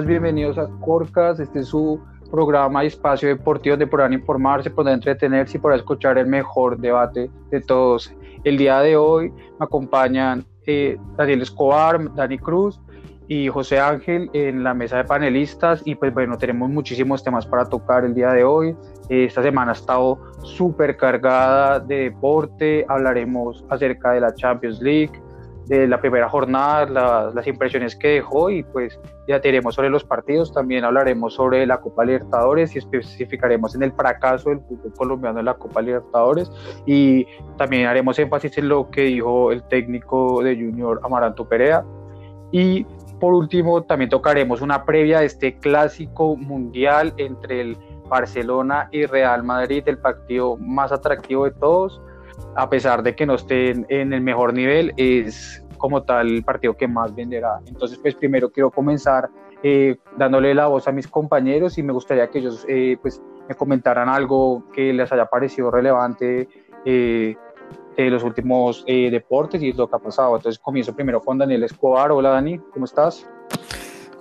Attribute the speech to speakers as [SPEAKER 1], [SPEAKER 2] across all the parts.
[SPEAKER 1] bienvenidos a Corcas, este es su programa y espacio deportivo donde podrán informarse, podrán entretenerse y podrán escuchar el mejor debate de todos. El día de hoy me acompañan eh, Daniel Escobar, Dani Cruz y José Ángel en la mesa de panelistas y pues bueno, tenemos muchísimos temas para tocar el día de hoy. Esta semana ha estado súper cargada de deporte, hablaremos acerca de la Champions League, de la primera jornada, las impresiones que dejó y pues ya tenemos sobre los partidos, también hablaremos sobre la Copa Libertadores y especificaremos en el fracaso del fútbol colombiano en la Copa Libertadores. Y también haremos énfasis en lo que dijo el técnico de Junior Amaranto Perea. Y por último también tocaremos una previa de este clásico mundial entre el Barcelona y Real Madrid, el partido más atractivo de todos a pesar de que no estén en el mejor nivel, es como tal el partido que más venderá. Entonces, pues primero quiero comenzar eh, dándole la voz a mis compañeros y me gustaría que ellos eh, pues me comentaran algo que les haya parecido relevante eh, de los últimos deportes y lo que ha pasado. Entonces comienzo primero con Daniel Escobar. Hola Dani, ¿cómo estás?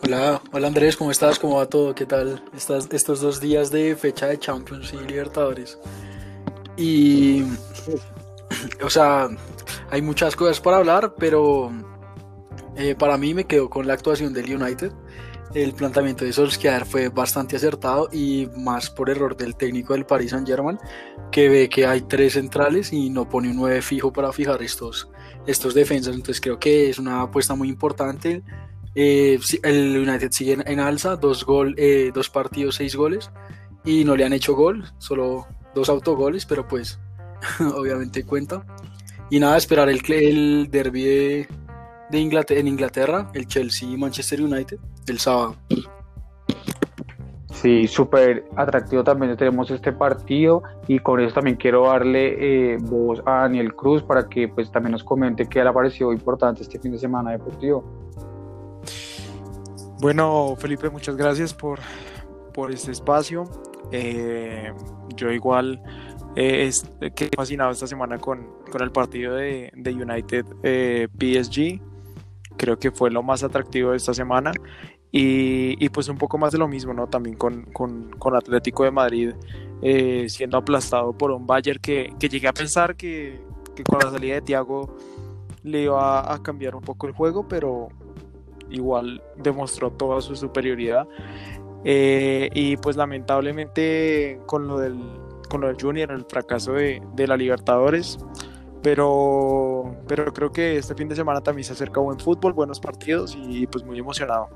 [SPEAKER 2] Hola, hola Andrés, ¿cómo estás? ¿Cómo va todo? ¿Qué tal Estás, estos dos días de fecha de Champions y Libertadores? Y o sea, hay muchas cosas para hablar, pero eh, para mí me quedo con la actuación del United. El planteamiento de Solskjaer fue bastante acertado y más por error del técnico del Paris Saint Germain, que ve que hay tres centrales y no pone un 9 fijo para fijar estos, estos defensas. Entonces creo que es una apuesta muy importante. Eh, el United sigue en, alza, dos, gol, eh, dos partidos, seis goles, y no le han hecho gol, solo dos autogoles, pero pues obviamente cuenta. Y nada, esperar el, el derby de, Inglaterra, en Inglaterra, el Chelsea-Manchester United, el sábado.
[SPEAKER 1] Sí, súper atractivo también tenemos este partido y con eso también quiero darle eh, voz a Daniel Cruz para que pues también nos comente qué le ha parecido importante este fin de semana deportivo.
[SPEAKER 3] Bueno, Felipe, muchas gracias por, por este espacio. Eh, yo igual eh, es, que fascinado esta semana con, con el partido de, de United eh, PSG. Creo que fue lo más atractivo de esta semana. Y, y pues un poco más de lo mismo, ¿no? También con, con, con Atlético de Madrid eh, siendo aplastado por un Bayern que, que llegué a pensar que, que, con la salida de Thiago le iba a cambiar un poco el juego, pero igual demostró toda su superioridad. Y pues lamentablemente con lo del con lo del Junior, el fracaso de, de, la Libertadores. Pero, pero creo que este fin de semana también se acerca buen fútbol, buenos partidos y pues muy emocionado.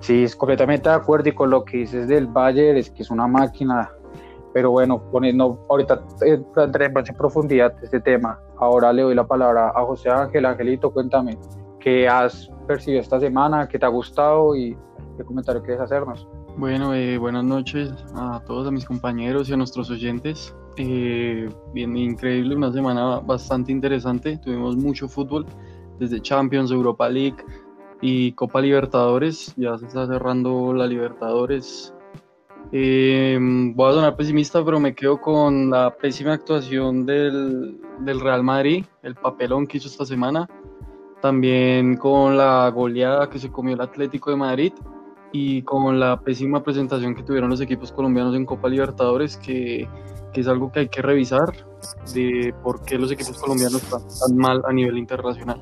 [SPEAKER 1] Sí, es completamente de acuerdo y con lo que dices del Bayern, es que es una máquina. Pero bueno, poniendo, ahorita entremos en profundidad este tema. Ahora le doy la palabra a José Ángel. Angelito, cuéntame, ¿qué has percibido esta semana? ¿Qué te ha gustado? Y qué comentario quieres hacernos.
[SPEAKER 4] Bueno, eh, buenas noches a todos, a mis compañeros y a nuestros oyentes. Eh, bien, increíble, una semana bastante interesante. Tuvimos mucho fútbol, desde Champions, Europa League y Copa Libertadores. Ya se está cerrando la Libertadores. Eh, voy a sonar pesimista, pero me quedo con la pésima actuación del, del Real Madrid, el papelón que hizo esta semana. También con la goleada que se comió el Atlético de Madrid y con la pésima presentación que tuvieron los equipos colombianos en Copa Libertadores, que, que, es algo que hay que revisar de por qué los equipos colombianos están tan mal a nivel internacional.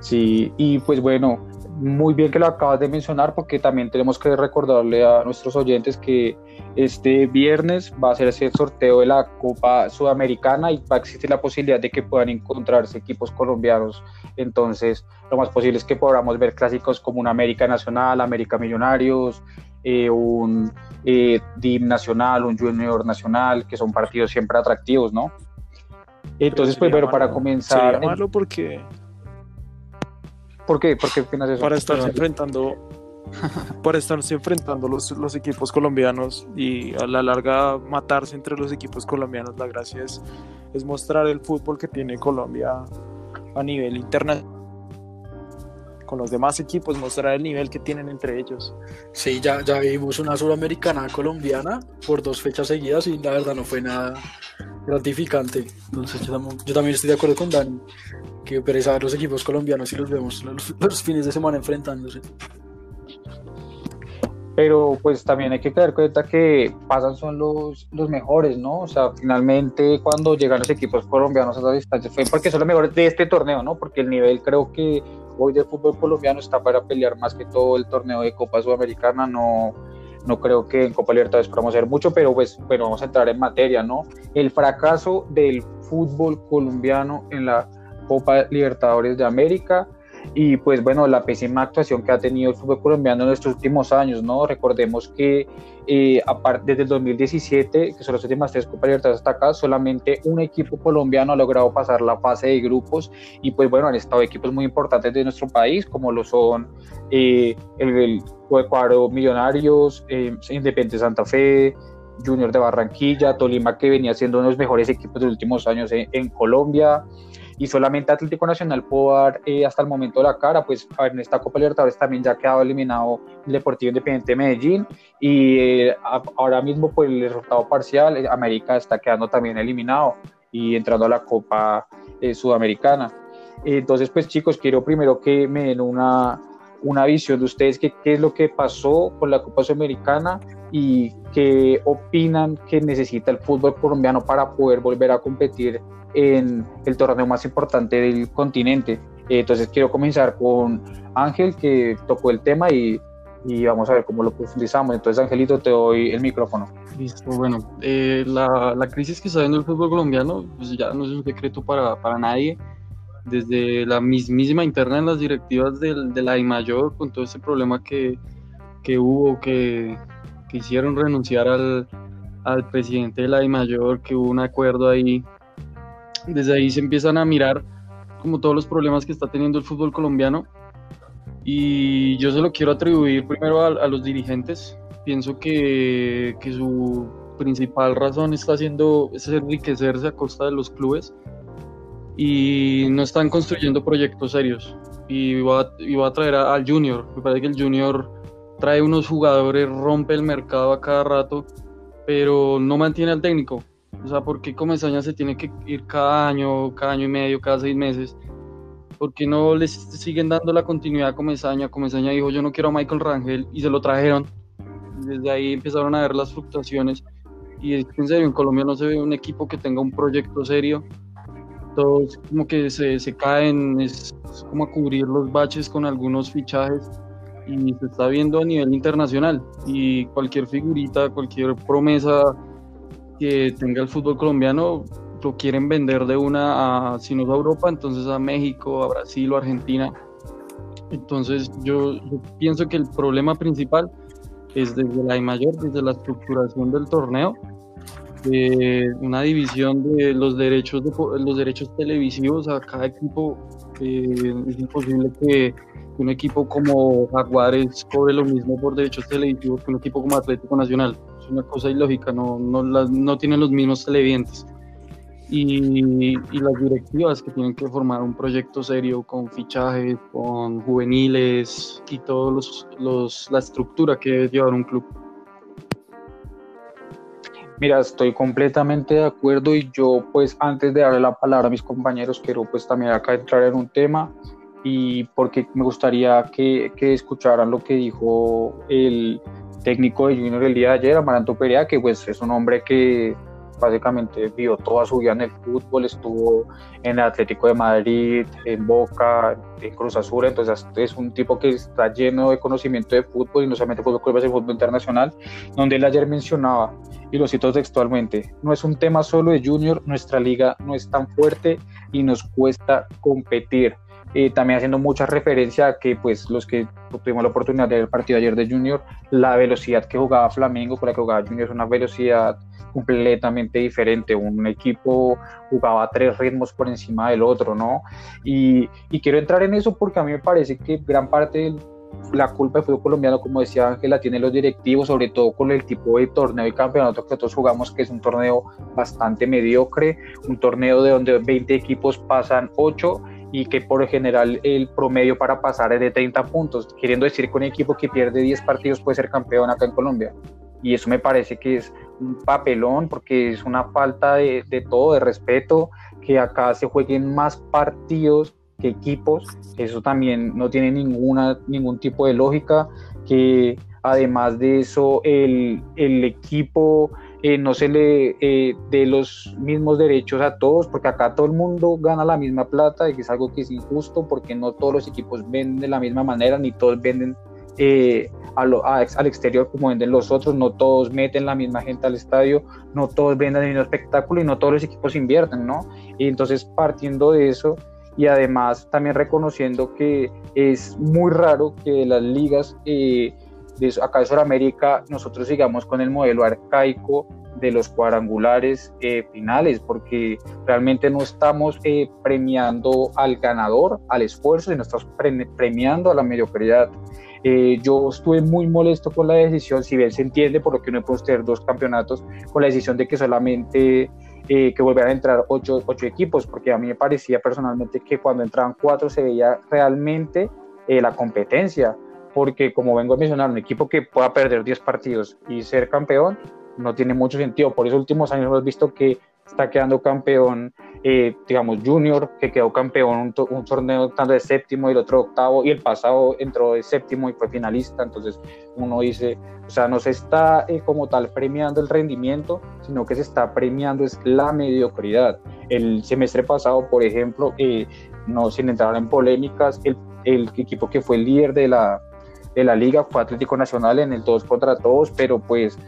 [SPEAKER 1] Sí, y pues bueno, muy bien que lo acabas de mencionar porque también tenemos que recordarle a nuestros oyentes que este viernes va a ser ese sorteo de la Copa Sudamericana y va a existir la posibilidad de que puedan encontrarse equipos colombianos. Entonces, lo más posible es que podamos ver clásicos como un América Nacional, América Millonarios, eh, un eh, DIM Nacional, un Junior Nacional, que son partidos siempre atractivos, ¿no? Entonces, pues bueno, para comenzar...
[SPEAKER 3] Sería porque
[SPEAKER 1] ¿Por qué? ¿Por qué eso?
[SPEAKER 3] Para estarse enfrentando, para estarse enfrentando los, los equipos colombianos y a la larga matarse entre los equipos colombianos. La gracia es, es mostrar el fútbol que tiene Colombia a nivel internacional con los demás equipos, mostrar el nivel que tienen entre ellos.
[SPEAKER 2] Sí, ya, ya vimos una sudamericana colombiana por dos fechas seguidas y la verdad no fue nada, gratificante. Entonces yo, también estoy de acuerdo con Dani, que pereza los equipos colombianos y los vemos los, fines de semana enfrentándose.
[SPEAKER 1] Pero pues también hay que tener cuenta que pasan son los, los mejores, ¿no? O sea, finalmente cuando llegan los equipos colombianos a esa distancia fue porque son los mejores de este torneo, ¿no? Porque el nivel creo que hoy del fútbol colombiano está para pelear más que todo el torneo de Copa Sudamericana, no, no creo que en Copa Libertadores podamos hacer mucho, pero pues bueno, vamos a entrar en materia, ¿no? El fracaso del fútbol colombiano en la Copa Libertadores de América y pues bueno, la pésima actuación que ha tenido el fútbol colombiano en estos últimos años, ¿no? Recordemos que eh, aparte, desde el 2017, que son las últimas tres Copas Libertadores hasta acá, solamente un equipo colombiano ha logrado pasar la fase de grupos y pues bueno, han estado equipos muy importantes de nuestro país, como lo son eh, el, el Ecuador Millonarios, eh, Independiente Santa Fe, Junior de Barranquilla, Tolima, que venía siendo uno de los mejores equipos de los últimos años en Colombia y solamente Atlético Nacional pudo dar eh, hasta el momento la cara, pues en esta Copa Libertadores también ya ha quedado eliminado el Deportivo Independiente de Medellín y eh, ahora mismo pues el resultado parcial, eh, América está quedando también eliminado y entrando a la Copa Sudamericana. Entonces pues chicos, quiero primero que me den una, una visión de ustedes, qué es lo que pasó con la Copa Sudamericana y qué opinan que necesita el fútbol colombiano para poder volver a competir en el torneo más importante del continente. Eh, entonces quiero comenzar con Ángel, que tocó el tema y, y, vamos a ver cómo lo profundizamos. Entonces, Angelito, te doy el micrófono.
[SPEAKER 4] Listo, bueno, eh, la, la, crisis que está viendo el fútbol colombiano pues ya no es un secreto para, para nadie. Desde la mismísima interna en las directivas del, de la mayor con todo ese problema que, que hubo, que, que hicieron renunciar al, al presidente de la mayor que hubo un acuerdo ahí. Desde ahí se empiezan a mirar como todos los problemas que está teniendo el fútbol colombiano. Y yo se lo quiero atribuir primero a, los dirigentes. Pienso que, que, su principal razón está haciendo es enriquecerse a costa de los clubes y no están construyendo proyectos serios. Y va, a, a traer al Junior. Me parece que el Junior trae unos jugadores, rompe el mercado a cada rato, pero no mantiene al técnico. O sea, ¿por qué Comesaña se tiene que ir cada año, cada año y medio, cada seis meses? ¿Por qué no les siguen dando la continuidad a Comesaña? Comesaña dijo, yo no quiero a Michael Rangel y se lo trajeron. Desde ahí empezaron a ver las fluctuaciones. Y en serio, en Colombia no se ve un equipo que tenga un proyecto serio. Todos como que se, se caen, es, es como a cubrir los baches con algunos fichajes y se está viendo a nivel internacional. Y cualquier figurita, cualquier promesa que tenga el fútbol colombiano lo quieren vender de una a, si no a Europa, entonces a México, a Brasil o Argentina. Entonces yo, pienso que el problema principal es desde la I mayor, desde la estructuración del torneo, una división de los derechos de, los derechos televisivos a cada equipo. Eh, es imposible que un equipo como Jaguares cobre lo mismo por derechos televisivos que un equipo como Atlético Nacional es una cosa ilógica, no, no, no tienen los mismos televidentes. Y, y, las directivas que tienen que formar un proyecto serio con fichajes, con juveniles y todos los, los, la estructura que debe llevar un club.
[SPEAKER 1] Mira, estoy completamente de acuerdo y yo pues antes de darle la palabra a mis compañeros quiero pues también acá entrar en un tema y porque me gustaría que, que escucharan lo que dijo el técnico de Junior el día de ayer, Amaranto Perea, que pues es un hombre que básicamente vio toda su vida en el fútbol, estuvo en el Atlético de Madrid, en Boca, en Cruz Azul, entonces es un tipo que está lleno de conocimiento de fútbol y no solamente fútbol, sino fútbol internacional, donde él ayer mencionaba, y lo cito textualmente, no es un tema solo de Junior, nuestra liga no es tan fuerte y nos cuesta competir. Eh, también haciendo mucha referencia a que pues los que tuvimos la oportunidad de ver el partido ayer de Junior, la velocidad que jugaba Flamengo con la que jugaba Junior es una velocidad completamente diferente. Un equipo jugaba tres ritmos por encima del otro, ¿no? Y, y quiero entrar en eso porque a mí me parece que gran parte de la culpa del fútbol colombiano, como decía Ángela, tiene los directivos, sobre todo con el tipo de torneo y campeonato que nosotros jugamos, que es un torneo bastante mediocre, un torneo de donde 20 equipos pasan 8 y que por general el promedio para pasar es de 30 puntos, queriendo decir que un equipo que pierde 10 partidos puede ser campeón acá en Colombia. y eso me parece que es un papelón porque es una falta de, de todo, de respeto, que acá se jueguen más partidos que equipos, eso también no tiene ninguna, ningún tipo de lógica, que además de eso el, el equipo eh, no se le eh, dé los mismos derechos a todos, porque acá todo el mundo gana la misma plata y es algo que es injusto porque no todos los equipos venden de la misma manera, ni todos venden eh, al exterior como venden los otros, no todos meten la misma gente al estadio, no todos venden el mismo espectáculo y no todos los equipos invierten, ¿no? Y entonces partiendo de eso y además también reconociendo que es muy raro que las ligas eh, acá de Sudamérica nosotros sigamos con el modelo arcaico de los cuadrangulares eh, finales, porque realmente no estamos eh, premiando al ganador, al esfuerzo, sino estamos premiando a la mediocridad. Eh, yo estuve muy molesto con la decisión, si bien se entiende por lo que no podemos tener dos campeonatos, con la decisión de que solamente que volvieran a entrar ocho, equipos, porque a mí me parecía personalmente que cuando entraban cuatro se veía realmente la competencia, porque como vengo a mencionar, un equipo que pueda perder 10 partidos y ser campeón no tiene mucho sentido. Por esos últimos años hemos visto que está quedando campeón, eh, digamos, Junior, que quedó campeón un, un, torneo tanto de séptimo y el otro octavo, y el pasado entró de séptimo y fue finalista. Entonces uno dice, o sea, no se está eh, como tal premiando el rendimiento, sino que se está premiando es la mediocridad. El semestre pasado, por ejemplo, eh, no sin entrar en polémicas, el, el equipo que fue el líder de la, de la liga fue Atlético Nacional en el todos contra todos, pero pues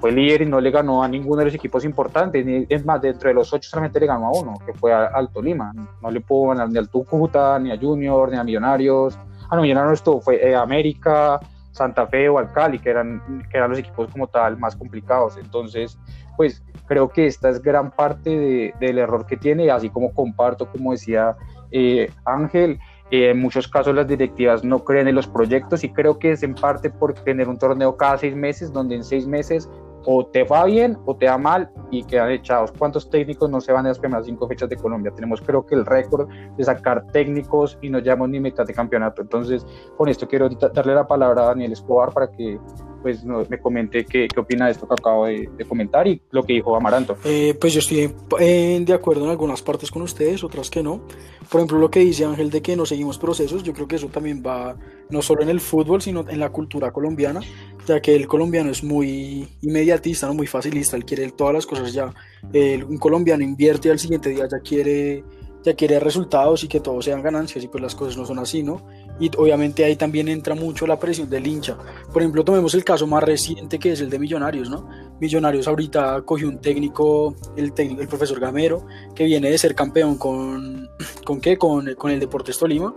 [SPEAKER 1] fue líder y no le ganó a ninguno de los equipos importantes. Es más, dentro de los ocho solamente le ganó a uno, que fue a Alto Lima. No le pudo ganar ni al Tucuta, ni a Junior, ni a Millonarios. Ah, no, Millonarios estuvo, fue eh, América, Santa Fe o Alcali, que eran, que eran los equipos como tal más complicados. Entonces, pues creo que esta es gran parte de, del error que tiene, así como comparto, como decía eh, Ángel, eh, en muchos casos las directivas no creen en los proyectos y creo que es en parte por tener un torneo cada seis meses, donde en seis meses o te va bien o te va mal y quedan echados. ¿Cuántos técnicos no se van en las primeras cinco fechas de Colombia? Tenemos creo que el récord de sacar técnicos y no llevamos ni mitad de campeonato. Entonces, con esto quiero darle la palabra a Daniel Escobar para que pues me comente qué, qué, opina de esto que acabo de, comentar y lo que dijo Amaranto.
[SPEAKER 2] Eh, pues yo estoy eh, de acuerdo en algunas partes con ustedes, otras que no. Por ejemplo, lo que dice Ángel de que no seguimos procesos, yo creo que eso también va no solo en el fútbol, sino en la cultura colombiana, ya que el colombiano es muy inmediatista, ¿no? muy facilista, él quiere todas las cosas ya. un colombiano invierte y al siguiente día ya quiere, ya quiere resultados y que todos sean ganancias y pues las cosas no son así, ¿no? Y obviamente ahí también entra mucho la presión del hincha. Por ejemplo, tomemos el caso más reciente que es el de Millonarios, ¿no? Millonarios ahorita cogió un técnico, el técnico, el profesor Gamero, que viene de ser campeón con, ¿con qué? Con, con el Deportes Tolima.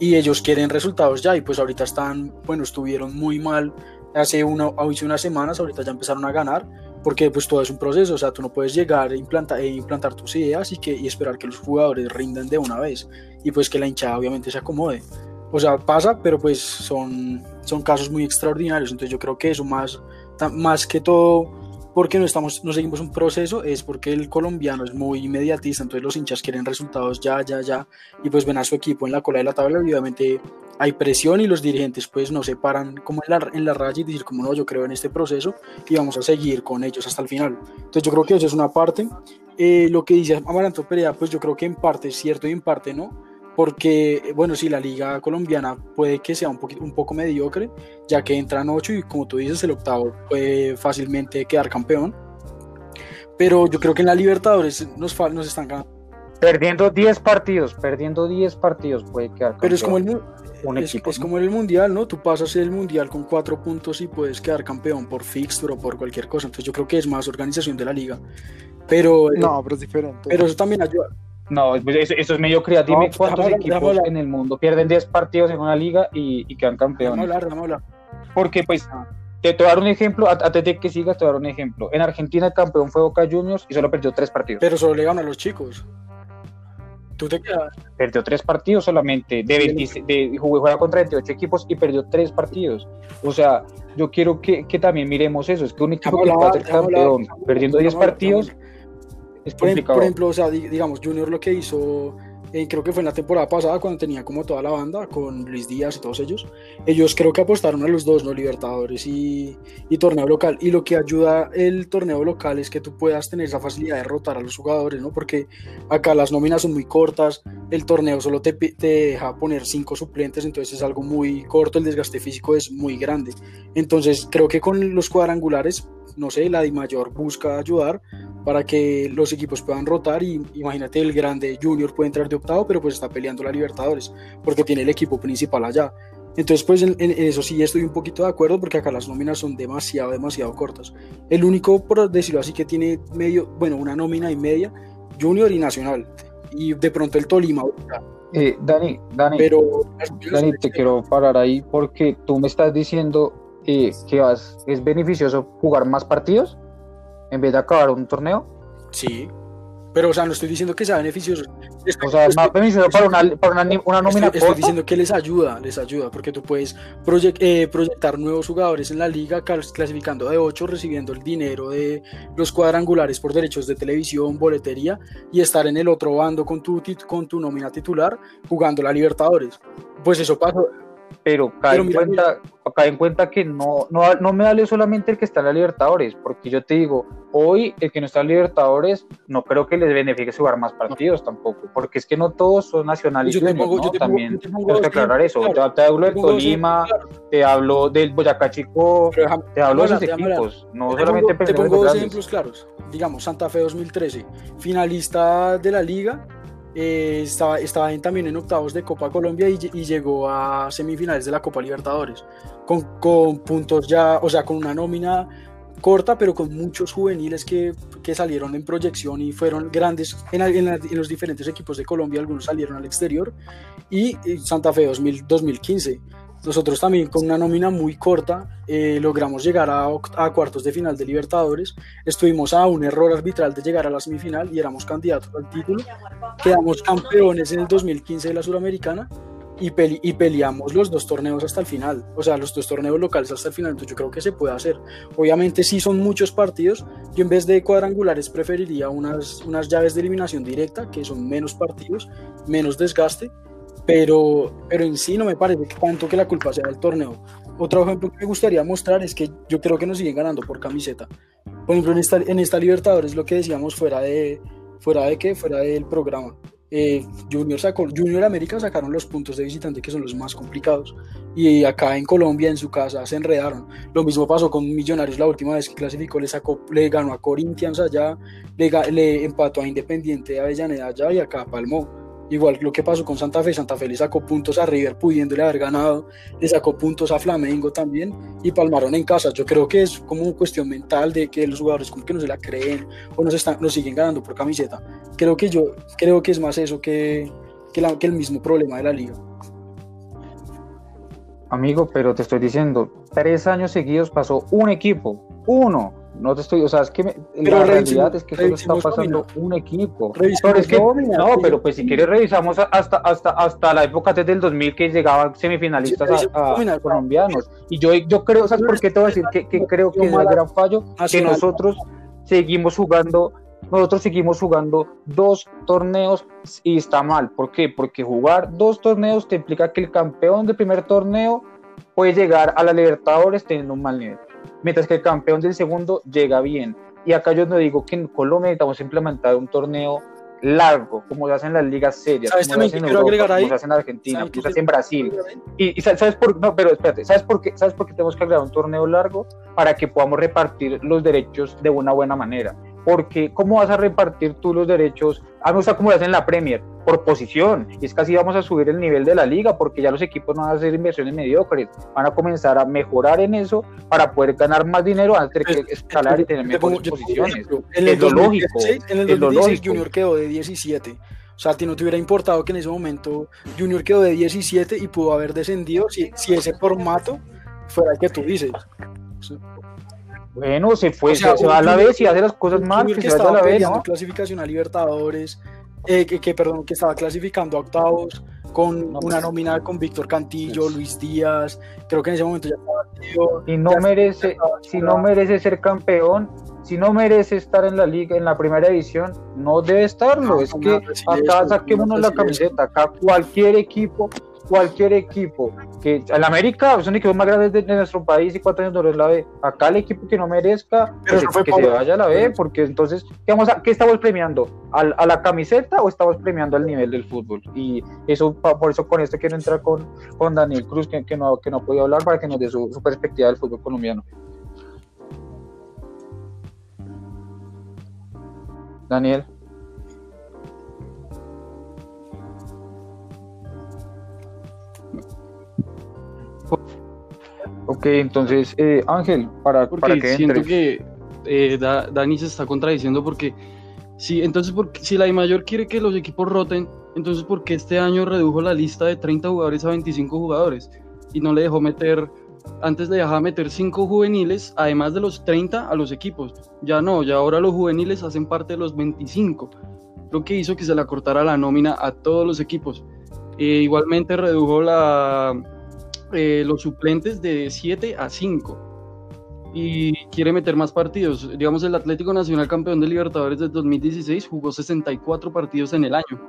[SPEAKER 2] Y ellos quieren resultados ya y pues ahorita están, bueno, estuvieron muy mal hace, una, hace unas semanas, ahorita ya empezaron a ganar, porque pues todo es un proceso, o sea, tú no puedes llegar e implantar, e implantar tus ideas y, que, y esperar que los jugadores rindan de una vez y pues que la hinchada obviamente se acomode. O sea, pasa, pero pues son, son casos muy extraordinarios. Entonces yo creo que eso más, más que todo, porque no, estamos, no seguimos un proceso, es porque el colombiano es muy inmediatista, entonces los hinchas quieren resultados ya, ya, ya, y pues ven a su equipo en la cola de la tabla obviamente hay presión y los dirigentes pues no se paran como en la, en la raya y decir como no, yo creo en este proceso y vamos a seguir con ellos hasta el final. Entonces yo creo que eso es una parte. Eh, lo que dice Amaranto Perea, pues yo creo que en parte es cierto y en parte no porque, bueno, sí, la liga colombiana puede que sea un, poquito, un poco mediocre, ya que entran ocho y como tú dices, el octavo puede fácilmente quedar campeón. Pero yo creo que en la Libertadores nos, nos están ganando.
[SPEAKER 1] Perdiendo 10 partidos, perdiendo 10 partidos puede quedar campeón.
[SPEAKER 2] Pero es como el, es, es, como el mundial, ¿no? Tú pasas el mundial con cuatro puntos y puedes quedar campeón por fixture o por cualquier cosa. Entonces yo creo que es más organización de la liga. Pero,
[SPEAKER 3] no, pero es diferente.
[SPEAKER 2] Pero eso también ayuda.
[SPEAKER 1] No, pues eso, es medio creativo. Dime cuántos equipos en el mundo pierden 10 partidos en una liga y, y quedan campeones.
[SPEAKER 2] Vamos a hablar, vamos a hablar.
[SPEAKER 1] Porque, pues, te, voy a dar un ejemplo, antes de que sigas, te voy a dar un ejemplo. En Argentina el campeón fue Boca Juniors y solo perdió 3 partidos.
[SPEAKER 2] Pero solo le ganan a los chicos. ¿Tú te quedas?
[SPEAKER 1] Perdió 3 partidos solamente. De, 20, de juega contra 28 equipos y perdió 3 partidos. O sea, yo quiero que, que también miremos eso. Es que un equipo que va a ser campeón perdiendo 10 partidos
[SPEAKER 2] por, ejemplo, o sea, digamos, Junior lo que hizo eh, creo que fue en la temporada pasada cuando tenía como toda la banda con Luis Díaz y todos ellos. Ellos creo que apostaron a los dos, ¿no? Libertadores y, y, torneo local. Y lo que ayuda el torneo local es que tú puedas tener esa facilidad de rotar a los jugadores, ¿no? Porque acá las nóminas son muy cortas, el torneo solo te, te deja poner cinco suplentes, entonces es algo muy corto, el desgaste físico es muy grande. Entonces creo que con los cuadrangulares no sé, la Di Mayor busca ayudar para que los equipos puedan rotar y imagínate el grande Junior puede entrar de octavo, pero pues está peleando la Libertadores porque tiene el equipo principal allá. Entonces, pues en, eso sí estoy un poquito de acuerdo porque acá las nóminas son demasiado, demasiado cortas. El único, por decirlo así, que tiene medio, bueno, una nómina y media, Junior y Nacional. Y de pronto el Tolima.
[SPEAKER 1] Eh, Dani, Dani, pero, Dani, te quiero parar ahí porque tú me estás diciendo y que vas, es beneficioso jugar más partidos en vez de acabar un torneo.
[SPEAKER 2] Sí, pero o sea, no estoy diciendo que sea beneficioso.
[SPEAKER 1] o sea, es más beneficioso para una, para una, una nómina
[SPEAKER 2] estoy, estoy, diciendo que les ayuda, les ayuda, porque tú puedes eh, proyectar nuevos jugadores en la liga clasificando de 8, recibiendo el dinero de los cuadrangulares por derechos de televisión, boletería, y estar en el otro bando con tu, con tu nómina titular jugando la Libertadores. Pues eso pasa,
[SPEAKER 1] pero cae, en, cuenta, en cuenta que no, no, no, me vale solamente el que está en la Libertadores, porque yo te digo, hoy el que no está en Libertadores, no creo que les beneficie jugar más partidos tampoco, porque es que no todos son nacionales. Yo, también tengo que aclarar eso. te, hablo de Tolima, te hablo del Boyacá Chico, te hablo de esos equipos, no solamente
[SPEAKER 2] Te pongo dos ejemplos claros. Digamos, Santa Fe 2013, finalista de la liga eh, estaba, estaba también en octavos de Copa Colombia y, llegó a semifinales de la Copa Libertadores, con, con, puntos ya, o sea, con una nómina corta, pero con muchos juveniles que, que salieron en proyección y fueron grandes en, en, los diferentes equipos de Colombia, algunos salieron al exterior, y, Santa Fe 2000, 2015 nosotros también con una nómina muy corta eh, logramos llegar a, a, cuartos de final de Libertadores. Estuvimos a un error arbitral de llegar a la semifinal y éramos candidatos al título. Quedamos campeones en el 2015 de la Suramericana y, y, peleamos los dos torneos hasta el final. O sea, los dos torneos locales hasta el final. Entonces yo creo que se puede hacer. Obviamente sí son muchos partidos. Yo en vez de cuadrangulares preferiría unas, unas llaves de eliminación directa, que son menos partidos, menos desgaste pero, pero en sí no me parece tanto que la culpa sea del torneo. Otro ejemplo que me gustaría mostrar es que yo creo que nos siguen ganando por camiseta. Por ejemplo, en esta, en esta Libertadores, lo que decíamos fuera de, fuera de qué, fuera del programa. Eh, Junior, sacó, Junior América sacaron los puntos de visitante que son los más complicados y acá en Colombia en su casa se enredaron lo mismo pasó con Millonarios la última vez que clasificó le sacó le ganó a Corinthians allá le, le empató a Independiente de Avellaneda allá y acá palmó Igual lo que pasó con Santa Fe, Santa Fe le sacó puntos a River pudiéndole haber ganado, le sacó puntos a Flamengo también y palmaron en casa. Yo creo que es como una cuestión mental de que los jugadores como que no se la creen o nos, están, nos siguen ganando por camiseta. Creo que yo creo que es más eso que, que el mismo problema de la liga.
[SPEAKER 1] Amigo, pero te estoy diciendo, tres años seguidos pasó un equipo, uno, no te estoy, o sea, es que la realidad es que solo está pasando un equipo. Pero es que, no, pero pues si quieres revisamos hasta hasta hasta la época desde el 2000 que llegaban semifinalistas a, colombianos. Y yo yo creo, ¿sabes por qué te voy a decir que, que creo que es el gran fallo? Que nosotros seguimos jugando nosotros seguimos jugando dos torneos y está mal. ¿Por qué? Porque jugar dos torneos te implica que el campeón del primer torneo puede llegar a la Libertadores teniendo un mal nivel mientras que el campeón del segundo llega bien. Y acá yo no digo que en Colombia necesitamos implementar un torneo largo, como se hace en las ligas serias, como se hace en Europa, como se hace en Argentina, como se hace en Brasil. Y, sabes por no, pero espérate, ¿sabes por qué? ¿Sabes por qué tenemos que agregar un torneo largo? Para que podamos repartir los derechos de una buena manera porque ¿cómo vas a repartir tú los derechos? A mí me gusta cómo lo hacen en la Premier, por posición, y es que así vamos a subir el nivel de la liga, porque ya los equipos no van a hacer inversiones mediocres, van a comenzar a mejorar en eso para poder ganar más dinero, van a tener que escalar y tener mejores posiciones.
[SPEAKER 2] En el es lo lógico. En el 2016 Junior quedó de 17. O sea, a ti no te hubiera importado que en ese momento Junior quedó de 17 y pudo haber descendido si, si ese formato fuera el que tú dices.
[SPEAKER 1] Bueno, se fue, se, va a la vez y hace las cosas mal, que, se
[SPEAKER 2] vaya
[SPEAKER 1] a la vez,
[SPEAKER 2] ¿no? clasificación a Libertadores, eh, que, perdón, que estaba clasificando a octavos con una pues, nómina con Víctor Cantillo, pues. Luis Díaz, creo que en ese momento ya estaba
[SPEAKER 1] Si no merece, si no merece ser campeón, si no merece estar en la liga, en la primera división, no debe estarlo. es que acá saquémonos la camiseta, acá cualquier equipo cualquier equipo que el América es un equipo más grande de, nuestro país y cuatro años de la B. Acá el equipo que no merezca, que, se vaya a la B, porque entonces, ¿qué, vamos a, qué estamos premiando? ¿A, la camiseta o estamos premiando al nivel del fútbol? Y eso, por eso con esto quiero entrar con, con Daniel Cruz, que, que, no, que no ha podido hablar para que nos dé su, su perspectiva del fútbol colombiano. Daniel. Ok, entonces, eh, Ángel, para,
[SPEAKER 4] porque que siento que eh, Dani se está contradiciendo porque sí, entonces porque, si la I mayor quiere que los equipos roten, entonces porque este año redujo la lista de 30 jugadores a 25 jugadores y no le dejó meter, antes le dejaba meter 5 juveniles, además de los 30 a los equipos. Ya no, ya ahora los juveniles hacen parte de los 25, lo que hizo que se le cortara la nómina a todos los equipos. Eh, igualmente redujo la, eh, los suplentes de 7 a 5 y quiere meter más partidos. Digamos, el Atlético Nacional campeón de Libertadores del 2016 jugó 64 partidos en el año.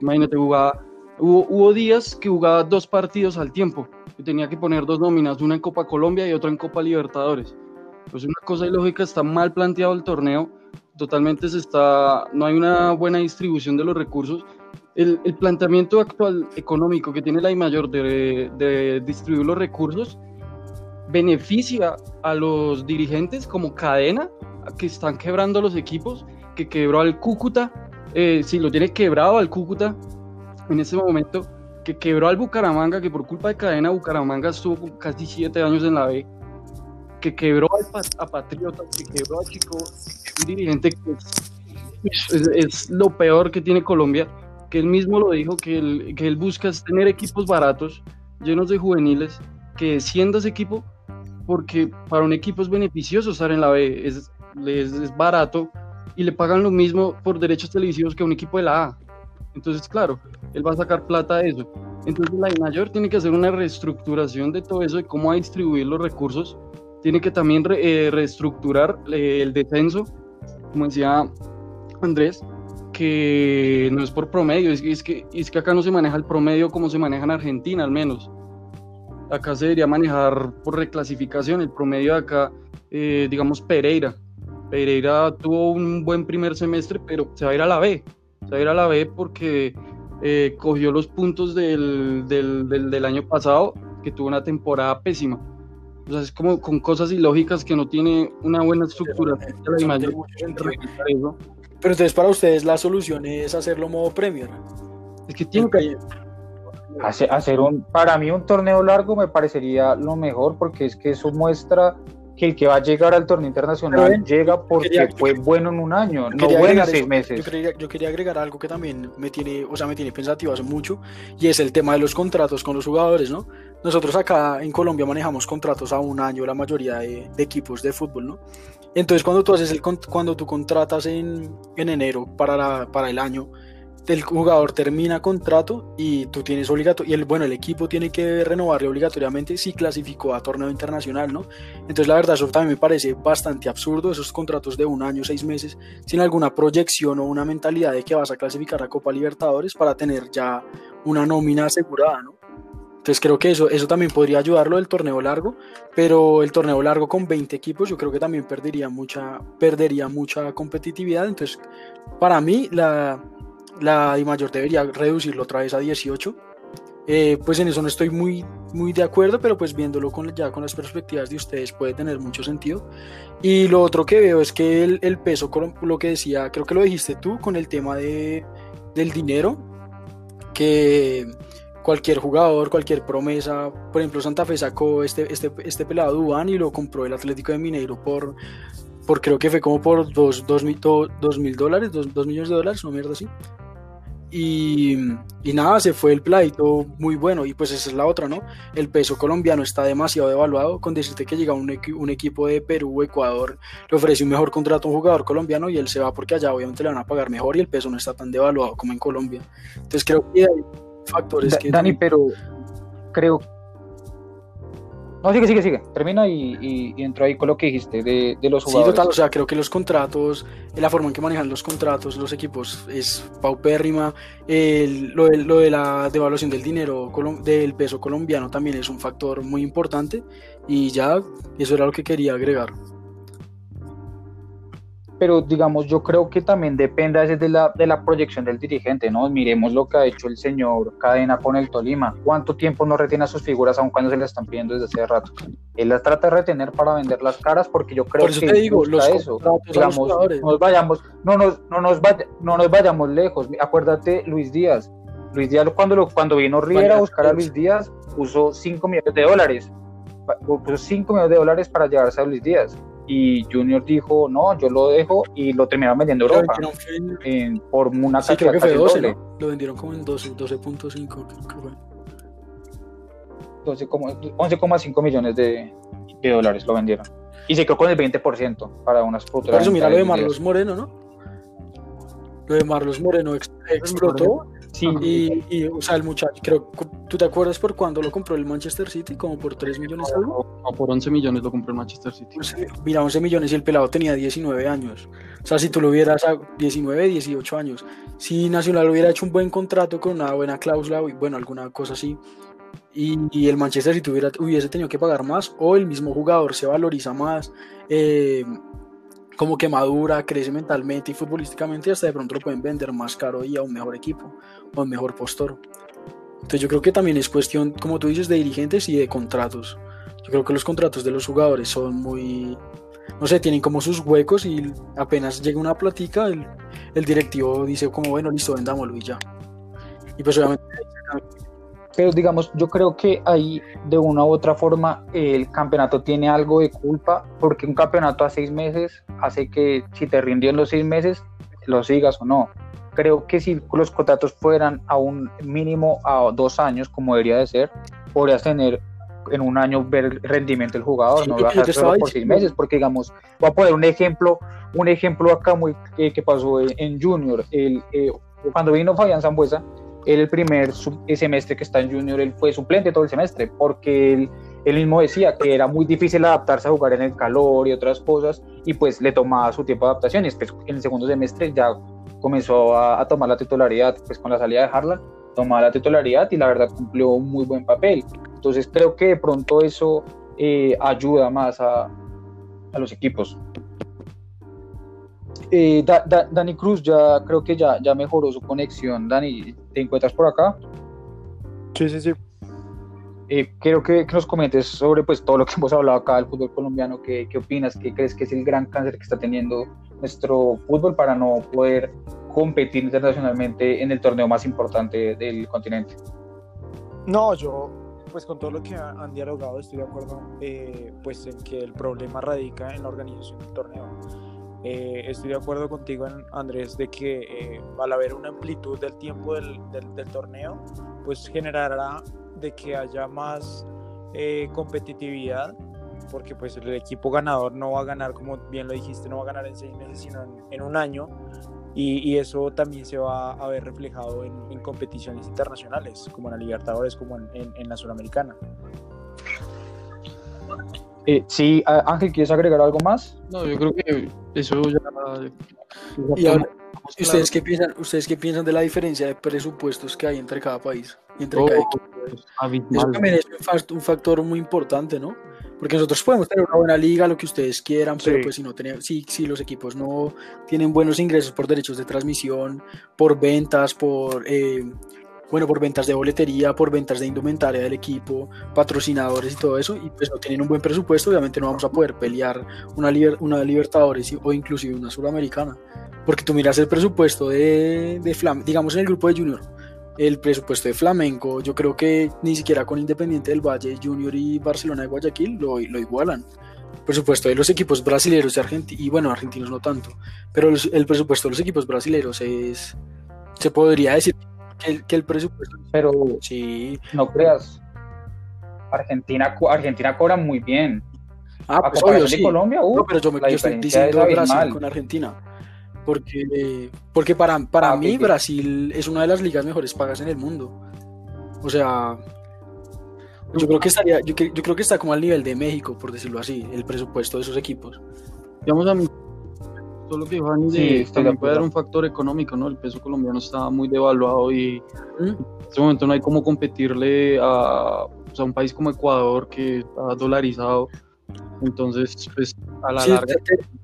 [SPEAKER 4] Imagínate, jugaba, hubo, hubo días que jugaba dos partidos al tiempo. Y tenía que poner dos nóminas, una en Copa Colombia y otra en Copa Libertadores. Pues una cosa ilógica, está mal planteado el torneo, totalmente se está, no hay una buena distribución de los recursos el, planteamiento actual económico que tiene la I mayor de, distribuir los recursos beneficia a los dirigentes como cadena que están quebrando los equipos, que quebró al Cúcuta, eh, si lo tiene quebrado al Cúcuta en ese momento, que quebró al Bucaramanga, que por culpa de cadena Bucaramanga estuvo casi siete años en la B, que quebró a Patriota, que quebró a Chico, un dirigente que es lo peor que tiene Colombia que él mismo lo dijo, que él, que él busca tener equipos baratos, llenos de juveniles, que descienda ese equipo, porque para un equipo es beneficioso estar en la B, es, es, barato y le pagan lo mismo por derechos televisivos que un equipo de la A. Entonces, claro, él va a sacar plata de eso. Entonces, la mayor tiene que hacer una reestructuración de todo eso, de cómo va a distribuir los recursos. Tiene que también eh, reestructurar eh, el descenso, como decía Andrés, que no es por promedio, es, es, que, es que acá no se maneja el promedio como se maneja en Argentina al menos. Acá se debería manejar por reclasificación, el promedio de acá, eh, digamos Pereira. Pereira tuvo un buen primer semestre, pero se va a ir a la B. Se va a ir a la B porque eh, cogió los puntos del, del, del, año pasado, que tuvo una temporada pésima. O sea, es como con cosas ilógicas que no tiene una buena estructura.
[SPEAKER 2] Pero entonces para ustedes la solución es hacerlo modo Premier.
[SPEAKER 1] Es que tiene que hacer un para mí un torneo largo me parecería lo mejor porque es que eso muestra que el que va a llegar al torneo internacional llega porque fue bueno en un año, no bueno en seis meses.
[SPEAKER 2] Yo quería, agregar algo que también me tiene, o sea, me tiene pensativo hace mucho, y es el tema de los contratos con los jugadores, ¿no? Nosotros acá en Colombia manejamos contratos a un año, la mayoría de, de equipos de fútbol, ¿no? Entonces, cuando tú haces el cuando tú contratas en, en enero para, para el año, el jugador termina contrato y tú tienes obligatorio, y el, bueno, el equipo tiene que renovarle obligatoriamente si clasificó a torneo internacional, ¿no? Entonces, la verdad, eso también me parece bastante absurdo, esos contratos de un año, seis meses, sin alguna proyección o una mentalidad de que vas a clasificar a Copa Libertadores para tener ya una nómina asegurada, ¿no? Entonces creo que eso, eso también podría ayudarlo el torneo largo, pero el torneo largo con 20 equipos yo creo que también perdería mucha, perdería mucha competitividad. Entonces, para mí la, la mayor debería reducirlo otra vez a 18. Eh, pues en eso no estoy muy, muy de acuerdo, pero pues viéndolo con, ya con las perspectivas de ustedes puede tener mucho sentido. Y lo otro que veo es que el, el peso, lo que decía, creo que lo dijiste tú, con el tema de, del dinero, que cualquier jugador, cualquier promesa. Por ejemplo, Santa Fe sacó este, este, este pelado Dubán y lo compró el Atlético de Mineiro por, por creo que fue como por 2 dos, dos, mil dólares, 2 millones de dólares, una mierda así. Y, y, nada, se fue el pleito muy bueno. Y pues esa es la otra, ¿no? El peso colombiano está demasiado devaluado. Con decirte que llega un, un equipo de Perú o Ecuador, le ofrece un mejor contrato a un jugador colombiano y él se va porque allá obviamente le van a pagar mejor y el peso no está tan devaluado como en Colombia. Entonces creo que factores que...
[SPEAKER 1] Dani, pero creo... No, sigue, sigue, sigue. Termina y, y, entro ahí con lo que dijiste de, de los jugadores.
[SPEAKER 2] Sí, total, o sea, creo que los contratos, la forma en que manejan los contratos, los equipos es paupérrima. lo, de, lo, de, la devaluación del dinero, del peso colombiano también es un factor muy importante. Y ya, eso era lo que quería agregar
[SPEAKER 1] pero digamos, yo creo que también depende a veces de la, de la proyección del dirigente, ¿no? Miremos lo que ha hecho el señor Cadena con el Tolima. ¿Cuánto tiempo no retiene a sus figuras aun cuando se las están pidiendo desde hace rato? Él las trata de retener para vender las caras porque yo creo
[SPEAKER 2] eso
[SPEAKER 1] que
[SPEAKER 2] te digo, los
[SPEAKER 1] eso. Digamos, no nos vayamos, no nos, no nos, no nos vayamos lejos. Acuérdate, Luis Díaz. Luis Díaz cuando, lo, cuando vino Riera a buscar a Luis Díaz, puso 5 millones de dólares. Puso 5 millones de dólares para llevarse a Luis Díaz y Junior dijo, no, yo lo dejo y lo terminaron vendiendo en Europa en, por una
[SPEAKER 2] sí, creo que fue 12, Lo vendieron como en 12, 12.5 creo que fue.
[SPEAKER 1] 11,5 millones de, de, dólares lo vendieron. Y se quedó con el 20% para unas futuras.
[SPEAKER 2] Por eso mira lo de Marlos Moreno, ¿no? Lo de Marlos Moreno explotó Sí. Y, o sea, el muchacho, creo, ¿tú te acuerdas por cuándo lo compró el Manchester City? Como por 3 millones
[SPEAKER 4] algo. O por 11 millones lo compró el Manchester City.
[SPEAKER 2] mira, 11 millones y el pelado tenía 19 años. O sea, si tú lo hubieras a 19, 18 años. Si Nacional hubiera hecho un buen contrato con una buena cláusula, bueno, alguna cosa así, y, el Manchester City hubiera, hubiese tenido que pagar más, o el mismo jugador se valoriza más, eh, como que madura, crece mentalmente y futbolísticamente, y hasta de pronto lo pueden vender más caro y a un mejor equipo o un mejor postor. Entonces yo creo que también es cuestión, como tú dices, de dirigentes y de contratos. Yo creo que los contratos de los jugadores son muy, no sé, tienen como sus huecos y apenas llega una platica, el, el directivo dice como, bueno, listo, vendámoslo y ya. Y pues obviamente
[SPEAKER 1] pero digamos, yo creo que ahí de una u otra forma el campeonato tiene algo de culpa, porque un campeonato a seis meses hace que si te rindió en los seis meses, lo sigas o no. Creo que si los contratos fueran a un mínimo a dos años, como debería de ser, podrías tener en un año ver el rendimiento del jugador, no lo hagas solo por seis meses, porque digamos, voy a poner un ejemplo, un ejemplo acá muy eh, que pasó en, Junior, el, eh, cuando vino Fabián Zambuesa, el primer semestre que está en Junior, él fue suplente todo el semestre, porque él, mismo decía que era muy difícil adaptarse a jugar en el calor y otras cosas, y pues le tomaba su tiempo de adaptación, y después en el segundo semestre ya comenzó a, tomar la titularidad, pues con la salida de Harlan, tomaba la titularidad y la verdad cumplió un muy buen papel. Entonces creo que de pronto eso eh, ayuda más a, a los equipos. Eh, Dani Cruz ya creo que ya, ya mejoró su conexión. Dani, ¿te encuentras por acá?
[SPEAKER 3] Sí, sí, sí.
[SPEAKER 1] Eh, quiero que, nos comentes sobre pues, todo lo que hemos hablado acá del fútbol colombiano. ¿Qué, ¿Qué opinas? ¿Qué crees que es el gran cáncer que está teniendo nuestro fútbol para no poder competir internacionalmente en el torneo más importante del continente?
[SPEAKER 3] No, yo pues con todo lo que han dialogado estoy de acuerdo eh, pues en que el problema radica en la organización del torneo eh, estoy de acuerdo contigo, Andrés, de que eh, al haber una amplitud del tiempo del, torneo, pues generará de que haya más eh, competitividad, porque pues el equipo ganador no va a ganar, como bien lo dijiste, no va a ganar en seis meses, sino en, un año, y, eso también se va a ver reflejado en, competiciones internacionales, como en la Libertadores, como en la Sudamericana.
[SPEAKER 1] Eh, sí, Ángel, ¿quieres agregar algo más?
[SPEAKER 4] No, yo creo que eso ya...
[SPEAKER 2] ¿Y ustedes, qué piensan, ¿Ustedes qué piensan de la diferencia de presupuestos que hay entre cada país y entre cada equipo? Eso también es un factor muy importante, ¿no? Porque nosotros podemos tener una buena liga, lo que ustedes quieran, pero pues si no tenemos, si, si los equipos no tienen buenos ingresos por derechos de transmisión, por ventas, por eh, bueno, por ventas de boletería, por ventas de indumentaria del equipo, patrocinadores y todo eso, y pues no tienen un buen presupuesto, obviamente no vamos a poder pelear una, una Libertadores o inclusive una Suramericana. Porque tú miras el presupuesto de, de Flamengo, digamos en el grupo de Junior, el presupuesto de Flamenco, yo creo que ni siquiera con Independiente del Valle, Junior y Barcelona de Guayaquil lo, lo igualan. Presupuesto de los equipos brasileños y argentinos, y bueno, argentinos no tanto, pero el presupuesto de los equipos brasileños es, se podría decir que el, presupuesto.
[SPEAKER 1] Pero sí. No creas. Argentina, Argentina cobra muy bien.
[SPEAKER 2] Ah, pues obvio, sí. Colombia, uh, no, pero yo, me, yo estoy diciendo Brasil con Argentina. Porque, porque para, para ah, mí Brasil es una de las ligas mejores pagas en el mundo. O sea, Yo creo que estaría, yo, yo, creo que está como al nivel de México, por decirlo así, el presupuesto de esos equipos.
[SPEAKER 4] Digamos a mí, todo lo que dijo sí, también puede dar un factor económico, ¿no? El peso colombiano está muy devaluado y ¿Mm? en este momento no hay como competirle a, un país como Ecuador que está dolarizado. Entonces, pues a la larga.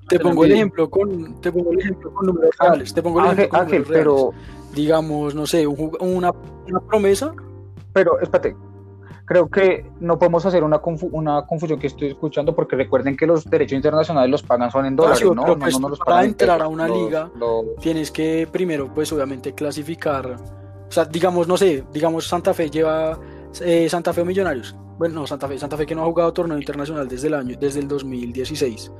[SPEAKER 2] Te, pongo el ejemplo con, te pongo el ejemplo con números reales. Te pongo el ejemplo
[SPEAKER 1] Ángel, pero
[SPEAKER 2] digamos, no sé, una, una promesa.
[SPEAKER 1] Pero espérate, creo que no podemos hacer una, una confusión que estoy escuchando porque recuerden que los derechos internacionales los pagan son en dólares, ¿no? no,
[SPEAKER 2] pues,
[SPEAKER 1] no, los
[SPEAKER 2] para entrar a una liga tienes que primero, pues obviamente clasificar, o sea, digamos, no sé, digamos Santa Fe lleva eh, Santa Fe Millonarios. Bueno, no, Santa Fe, Santa Fe que no ha jugado torneo internacional desde el año, desde el 2016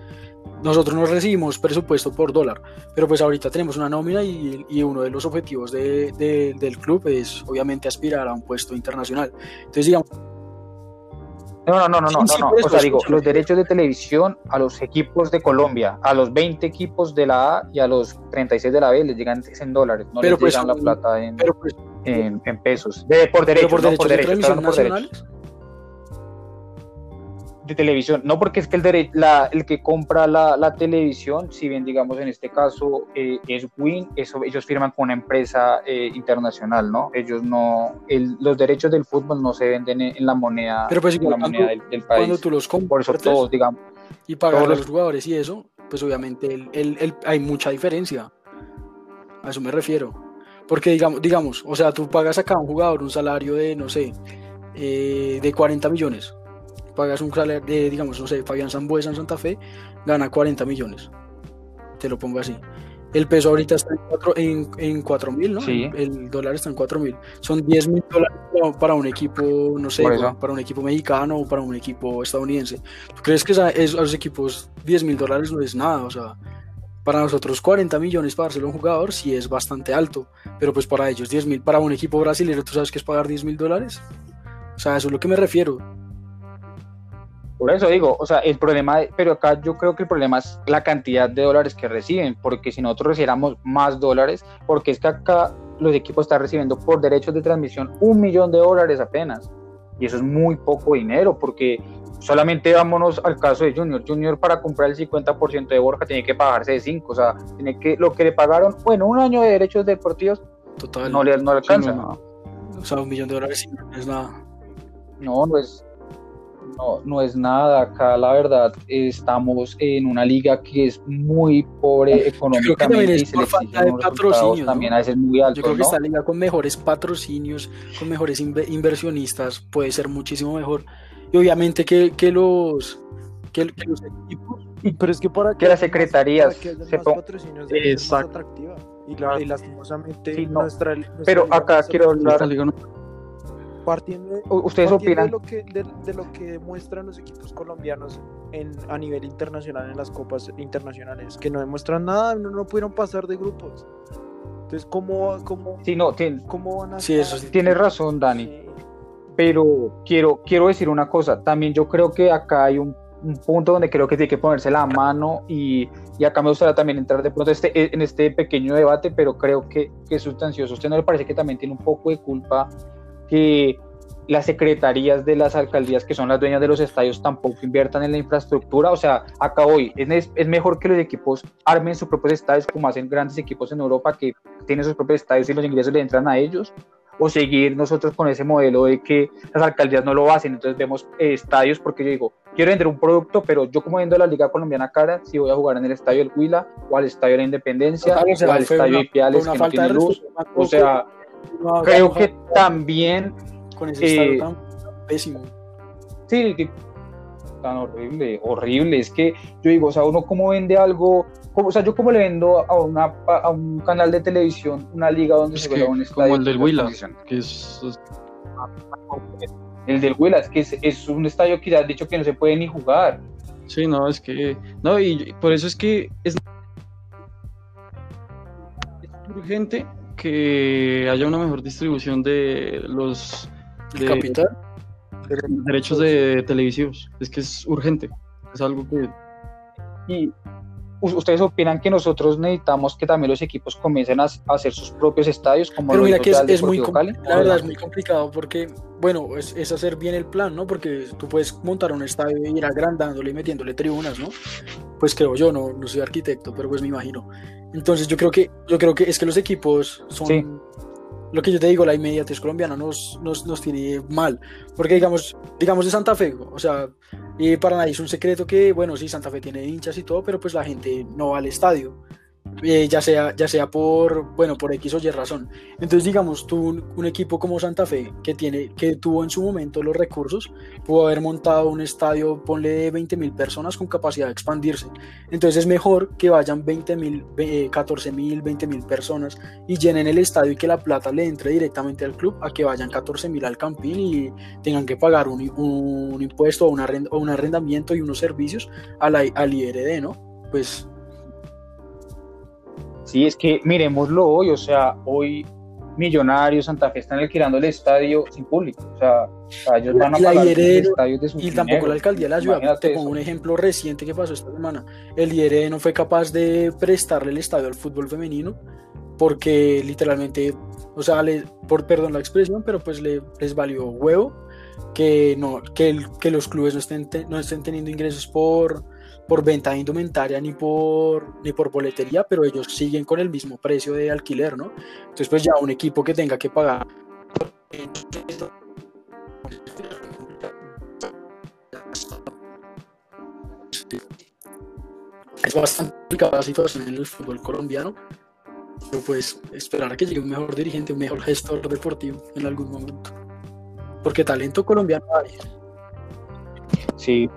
[SPEAKER 2] nosotros no recibimos presupuesto por dólar, pero pues ahorita tenemos una nómina y, uno de los objetivos del club es obviamente aspirar a un puesto internacional. Entonces, digamos...
[SPEAKER 1] No, no, no, no, no, no, o sea, digo, los derechos de televisión a los equipos de Colombia, a los 20 equipos de la A y a los 36 de la B les llegan en dólares, no les pues llegan la plata en, pues, en, pesos, de, por derechos, por, no, por derechos, por derechos de televisión, no porque es que el, la, el que compra la, la, televisión, si bien digamos en este caso eh, es Win, eso, ellos firman con una empresa eh, internacional, ¿no? Ellos no, el, los derechos del fútbol no se venden en, la moneda,
[SPEAKER 2] Pero pues,
[SPEAKER 1] la moneda del, país. Cuando
[SPEAKER 2] tú los compras,
[SPEAKER 1] por eso todos, digamos,
[SPEAKER 2] y pagas a los jugadores y eso, pues obviamente el, el, hay mucha diferencia. A eso me refiero. Porque digamos, digamos, o sea, tú pagas acá a un jugador un salario de, no sé, eh, de 40 millones pagas un salario de, digamos, no sé, Fabián Sambuesa en Santa Fe, gana 40 millones. Te lo pongo así. El peso ahorita está en 4 en, cuatro mil, ¿no?
[SPEAKER 1] Sí.
[SPEAKER 2] El dólar está en 4 mil. Son 10 mil dólares para un equipo, no sé, para un equipo mexicano o para un equipo estadounidense. ¿Tú crees que a esos equipos 10 mil dólares no es nada? O sea, para nosotros 40 millones para ser un jugador sí es bastante alto, pero pues para ellos 10 mil, para un equipo brasileño, ¿tú sabes qué es pagar 10 mil dólares? O sea, eso es lo que me refiero.
[SPEAKER 1] Por eso digo, o sea, el problema, pero acá yo creo que el problema es la cantidad de dólares que reciben, porque si nosotros recibiéramos más dólares, porque es que acá los equipos están recibiendo por derechos de transmisión un millón de dólares apenas. Y eso es muy poco dinero, porque solamente vámonos al caso de Junior. Junior para comprar el 50% de Borja tiene que pagarse de 5, o sea, tiene que, lo que le pagaron, bueno, un año de derechos deportivos,
[SPEAKER 2] Total,
[SPEAKER 1] no le, no alcanza.
[SPEAKER 2] O sea, un millón de dólares no es nada.
[SPEAKER 1] No, no es, no, no es nada. Acá la verdad estamos en una liga que es muy pobre económicamente
[SPEAKER 2] y se por falta de patrocinios.
[SPEAKER 1] También a veces muy alto.
[SPEAKER 2] Yo creo que esta liga con mejores patrocinios, con mejores inversionistas, puede ser muchísimo mejor. Y obviamente que, que los que, los equipos.
[SPEAKER 3] Pero es que para
[SPEAKER 1] que, las secretarías
[SPEAKER 3] que se más patrocinios de más atractiva. Y, la, y lastimosamente nuestra,
[SPEAKER 1] Pero acá quiero hablar
[SPEAKER 3] partiendo,
[SPEAKER 1] ¿Ustedes opinan?
[SPEAKER 3] De lo, que, de, lo que demuestran los equipos colombianos en, a nivel internacional en las copas internacionales, que no demuestran nada, no, no pudieron pasar de grupos. Entonces, ¿cómo, cómo,
[SPEAKER 1] sí, no, tiene,
[SPEAKER 3] cómo van a...
[SPEAKER 1] Sí, eso sí, tienes razón, Dani. Pero quiero, quiero decir una cosa, también yo creo que acá hay un, un punto donde creo que tiene que ponerse la mano y, y, acá me gustaría también entrar de pronto este, en este pequeño debate, pero creo que, que es sustancioso. ¿Usted no le parece que también tiene un poco de culpa que las secretarías de las alcaldías que son las dueñas de los estadios tampoco inviertan en la infraestructura. O sea, acá hoy es, es mejor que los equipos armen sus propios estadios como hacen grandes equipos en Europa que tienen sus propios estadios y los ingresos le entran a ellos. O seguir nosotros con ese modelo de que las alcaldías no lo hacen. Entonces vemos eh, estadios porque yo digo, quiero vender un producto, pero yo como viendo la Liga Colombiana cara, si voy a jugar en el estadio del Huila o al estadio de la Independencia o al estadio Ipiales que no tiene luz. O sea, creo que también
[SPEAKER 2] con ese estado tan pésimo.
[SPEAKER 1] Sí, tan horrible, horrible. Es que yo digo, o sea, uno cómo vende algo, o sea, yo cómo le vendo a, una, a un canal de televisión una liga donde se juega un estadio.
[SPEAKER 4] Como el del Huila, que es...
[SPEAKER 1] El del Huila, es que es, es un estadio que ya has dicho que no se puede ni jugar.
[SPEAKER 4] Sí, no, es que... No, y por eso es que es urgente que haya una mejor distribución de los
[SPEAKER 2] de, capital
[SPEAKER 4] de derechos de televisivos. Es que es urgente. Es algo que.
[SPEAKER 1] Y, ¿ustedes opinan que nosotros necesitamos que también los equipos comiencen a, hacer sus propios estadios? Como
[SPEAKER 2] Pero mira que es, muy la verdad es muy complicado porque, bueno, es, es, hacer bien el plan, ¿no? Porque tú puedes montar un estadio y ir agrandándole y metiéndole tribunas, ¿no? Pues creo yo, no, no soy arquitecto, pero pues me imagino. Entonces yo creo que, yo creo que es que los equipos son... Lo que yo te digo, la inmediatez colombiana nos, nos, nos tiene mal. Porque digamos, digamos de Santa Fe, o sea, y para nadie es un secreto que, bueno, sí, Santa Fe tiene hinchas y todo, pero pues la gente no va al estadio. Eh, ya, sea, ya sea por, bueno, por X o Y razón. Entonces, digamos, tú, un, equipo como Santa Fe, que, tiene, que tuvo en su momento los recursos, pudo haber montado un estadio, ponle de 20 mil personas con capacidad de expandirse. Entonces, es mejor que vayan 20 mil, 14 mil, 20 mil personas y llenen el estadio y que la plata le entre directamente al club, a que vayan 14 mil al campín y tengan que pagar un, impuesto o, o un arrendamiento y unos servicios a al IRD, ¿no? Pues
[SPEAKER 1] Sí, es que miremoslo hoy, o sea, hoy Millonarios, Santa Fe están alquilando el estadio sin público, o sea, ellos van a pagar
[SPEAKER 2] el estadio de Y tampoco la alcaldía la ayuda, te pongo un ejemplo reciente que pasó esta semana, el IRD no fue capaz de prestarle el estadio al fútbol femenino, porque literalmente, o sea, por perdón la expresión, pero pues le, les valió huevo que, no, que, que los clubes no estén, no estén teniendo ingresos por por venta de indumentaria ni por, ni por boletería, pero ellos siguen con el mismo precio de alquiler, ¿no? Entonces, pues ya un equipo que tenga que pagar es bastante complicada la situación en el fútbol colombiano, pero pues esperar a que llegue un mejor dirigente, un mejor gestor deportivo en algún momento. Porque talento colombiano hay.
[SPEAKER 1] Sí,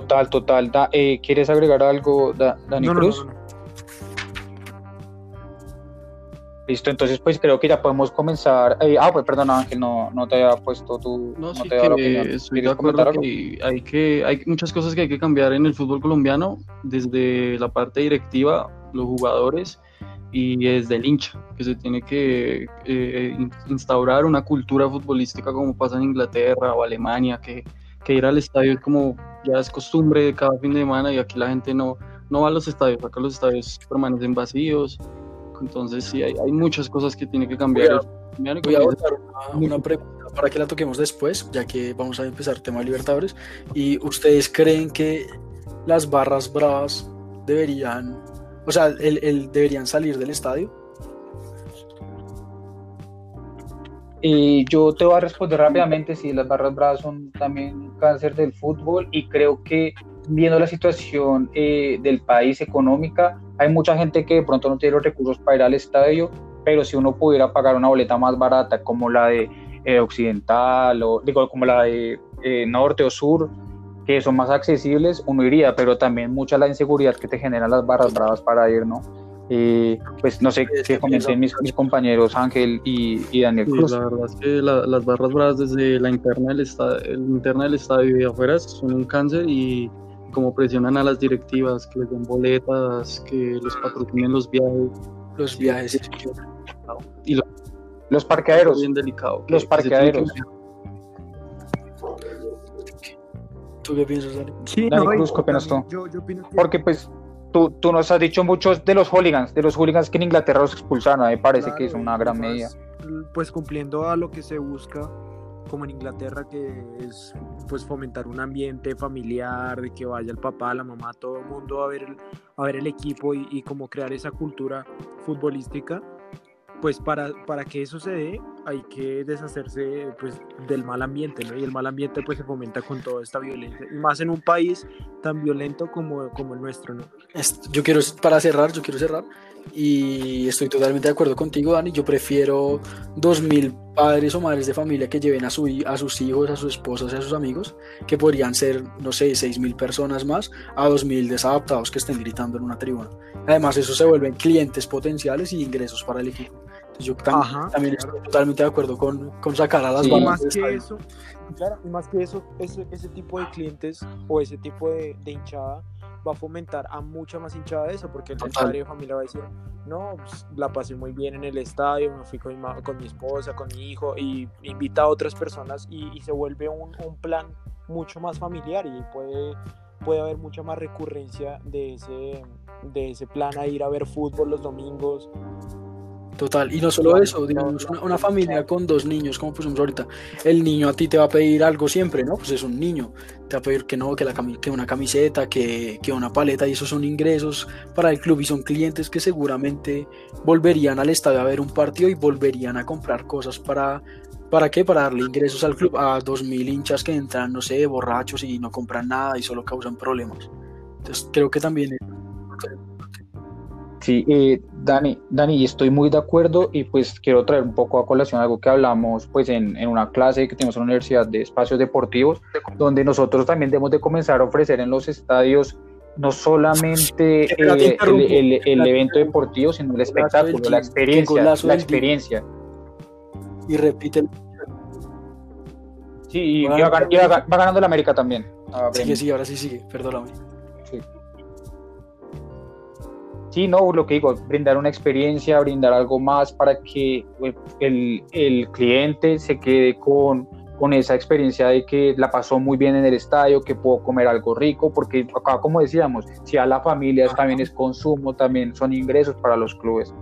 [SPEAKER 1] Total, total. Eh, ¿Quieres agregar algo, Dani Cruz? Listo, entonces pues creo que ya podemos comenzar. Eh, ah, pues perdón Ángel, no, no te había puesto tu...
[SPEAKER 4] No, sí que estoy de acuerdo que hay, que hay muchas cosas que hay que cambiar en el fútbol colombiano, desde la parte directiva, los jugadores y desde el hincha, que se tiene que eh, instaurar una cultura futbolística como pasa en Inglaterra o Alemania, que, que ir al estadio es como ya es costumbre de cada fin de semana y aquí la gente no, no va a los estadios, acá los estadios permanecen vacíos. Entonces sí, hay, hay muchas cosas que tiene que cambiar.
[SPEAKER 2] Voy a, voy a una, pregunta para que la toquemos después, ya que vamos a empezar tema Libertadores. ¿Y ustedes creen que las barras bravas deberían, o sea, el, el deberían salir del estadio?
[SPEAKER 1] Y yo te voy a responder rápidamente si las barras bravas son también un cáncer del fútbol y creo que viendo la situación eh, del país económica, hay mucha gente que de pronto no tiene los recursos para ir al estadio, pero si uno pudiera pagar una boleta más barata como la de eh, Occidental o digo como la de eh, Norte o Sur, que son más accesibles, uno iría, pero también mucha la inseguridad que te generan las barras bravas para ir, ¿no? Eh, pues no sé qué comiencen mis, mis, compañeros Ángel y, Daniel Cruz.
[SPEAKER 4] la verdad es que las barras bravas desde la interna del, estadio, interna del estadio y afuera son un cáncer y como presionan a las directivas, que les den boletas, que los patrocinen los viajes.
[SPEAKER 2] Los viajes.
[SPEAKER 1] Y los, parqueaderos.
[SPEAKER 4] Bien delicado.
[SPEAKER 1] Los parqueaderos.
[SPEAKER 2] ¿Tú qué piensas, Dani?
[SPEAKER 1] Sí, Cruz, ¿qué opinas tú? Porque pues tú, nos has dicho muchos de los hooligans, de los hooligans que en Inglaterra los expulsaron, me parece que es una gran medida.
[SPEAKER 3] Pues cumpliendo a lo que se busca, como en Inglaterra, que es pues fomentar un ambiente familiar, de que vaya el papá, la mamá, todo el mundo a ver el, a ver el equipo y, y como crear esa cultura futbolística pues para, para que eso se dé hay que deshacerse pues del mal ambiente, ¿no? Y el mal ambiente pues se fomenta con toda esta violencia, y más en un país tan violento como, como el nuestro, ¿no?
[SPEAKER 2] Yo quiero, para cerrar, yo quiero cerrar, y estoy totalmente de acuerdo contigo, Dani, yo prefiero 2.000 padres o madres de familia que lleven a, su, a sus hijos, a sus esposas y a sus amigos, que podrían ser, no sé, 6.000 personas más, a 2.000 desadaptados que estén gritando en una tribuna. Además, eso se vuelven clientes potenciales y ingresos para el equipo. Yo también, estoy totalmente de acuerdo con, con sacar a las
[SPEAKER 3] sí, más que eso, claro, más que eso, ese, ese, tipo de clientes o ese tipo de, de, hinchada va a fomentar a mucha más hinchada de eso, porque el padre de familia va a decir, no, pues, la pasé muy bien en el estadio, me fui con mi, con mi esposa, con mi hijo, y invita a otras personas y, y se vuelve un, un, plan mucho más familiar y puede puede haber mucha más recurrencia de ese, de ese plan a ir a ver fútbol los domingos.
[SPEAKER 2] Total, y no solo eso, digamos, una, familia con dos niños, como pusimos ahorita, el niño a ti te va a pedir algo siempre, ¿no? Pues es un niño, te va a pedir que no, que, la, que una camiseta, que, que una paleta, y esos son ingresos para el club y son clientes que seguramente volverían al estadio a ver un partido y volverían a comprar cosas para, ¿para qué? Para darle ingresos al club a 2.000 hinchas que entran, no sé, borrachos y no compran nada y solo causan problemas. Entonces creo que también...
[SPEAKER 1] Sí, eh, Dani, Dani, estoy muy de acuerdo y pues quiero traer un poco a colación algo que hablamos pues en, en, una clase que tenemos en la Universidad de Espacios Deportivos, donde nosotros también debemos de comenzar a ofrecer en los estadios no solamente eh, el, el, evento deportivo, sino el espectáculo, la experiencia, la experiencia.
[SPEAKER 2] Y repite.
[SPEAKER 1] Sí, y, va, ganando la América también.
[SPEAKER 2] Ah, sigue, sí, ahora sí sigue, perdóname.
[SPEAKER 1] Sí, no, lo que digo, brindar una experiencia, brindar algo más para que pues, el, el cliente se quede con, con esa experiencia de que la pasó muy bien en el estadio, que pudo comer algo rico, porque acá, como decíamos, si a la familia también es consumo, también son ingresos para los clubes.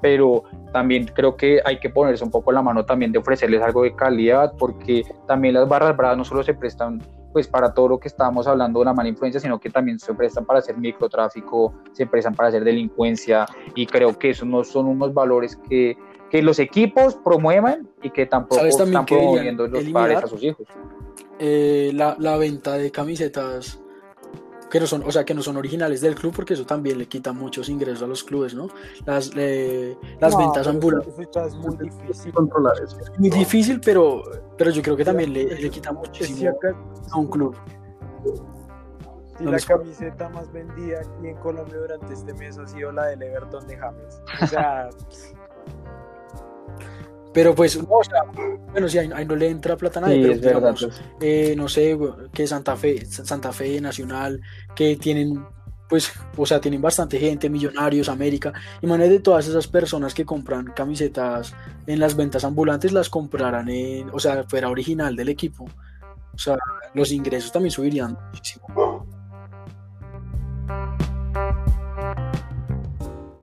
[SPEAKER 1] Pero también creo que hay que ponerse un poco la mano también de ofrecerles algo de calidad, porque también las barras bravas no solo se prestan pues para todo lo que estábamos hablando de la mala influencia, sino que también se prestan para hacer microtráfico, se prestan para hacer delincuencia y creo que esos no son unos valores que, que los equipos promuevan y que tampoco están promoviendo los padres a sus hijos.
[SPEAKER 2] Eh, la, la, venta de camisetas que no son, o sea, que no son originales del club, porque eso también le quita muchos ingresos a los clubes, ¿no? Las, las ventas ambulantes.
[SPEAKER 3] Es muy difícil
[SPEAKER 2] controlar eso. Es muy difícil, pero, pero yo creo que también le, le quita muchísimo a un club.
[SPEAKER 3] Y la camiseta más vendida aquí en Colombia durante este mes ha sido la del Everton de James. O sea.
[SPEAKER 2] Pero pues, no, o sea, bueno, sí, ahí, no le entra plata a nadie, pero digamos, pues. eh, no sé, que Santa Fe, Santa Fe Nacional, que tienen, pues, o sea, tienen bastante gente, Millonarios, América, de todas esas personas que compran camisetas en las ventas ambulantes, las comprarán en, o sea, fuera original del equipo. O sea, los ingresos también subirían muchísimo.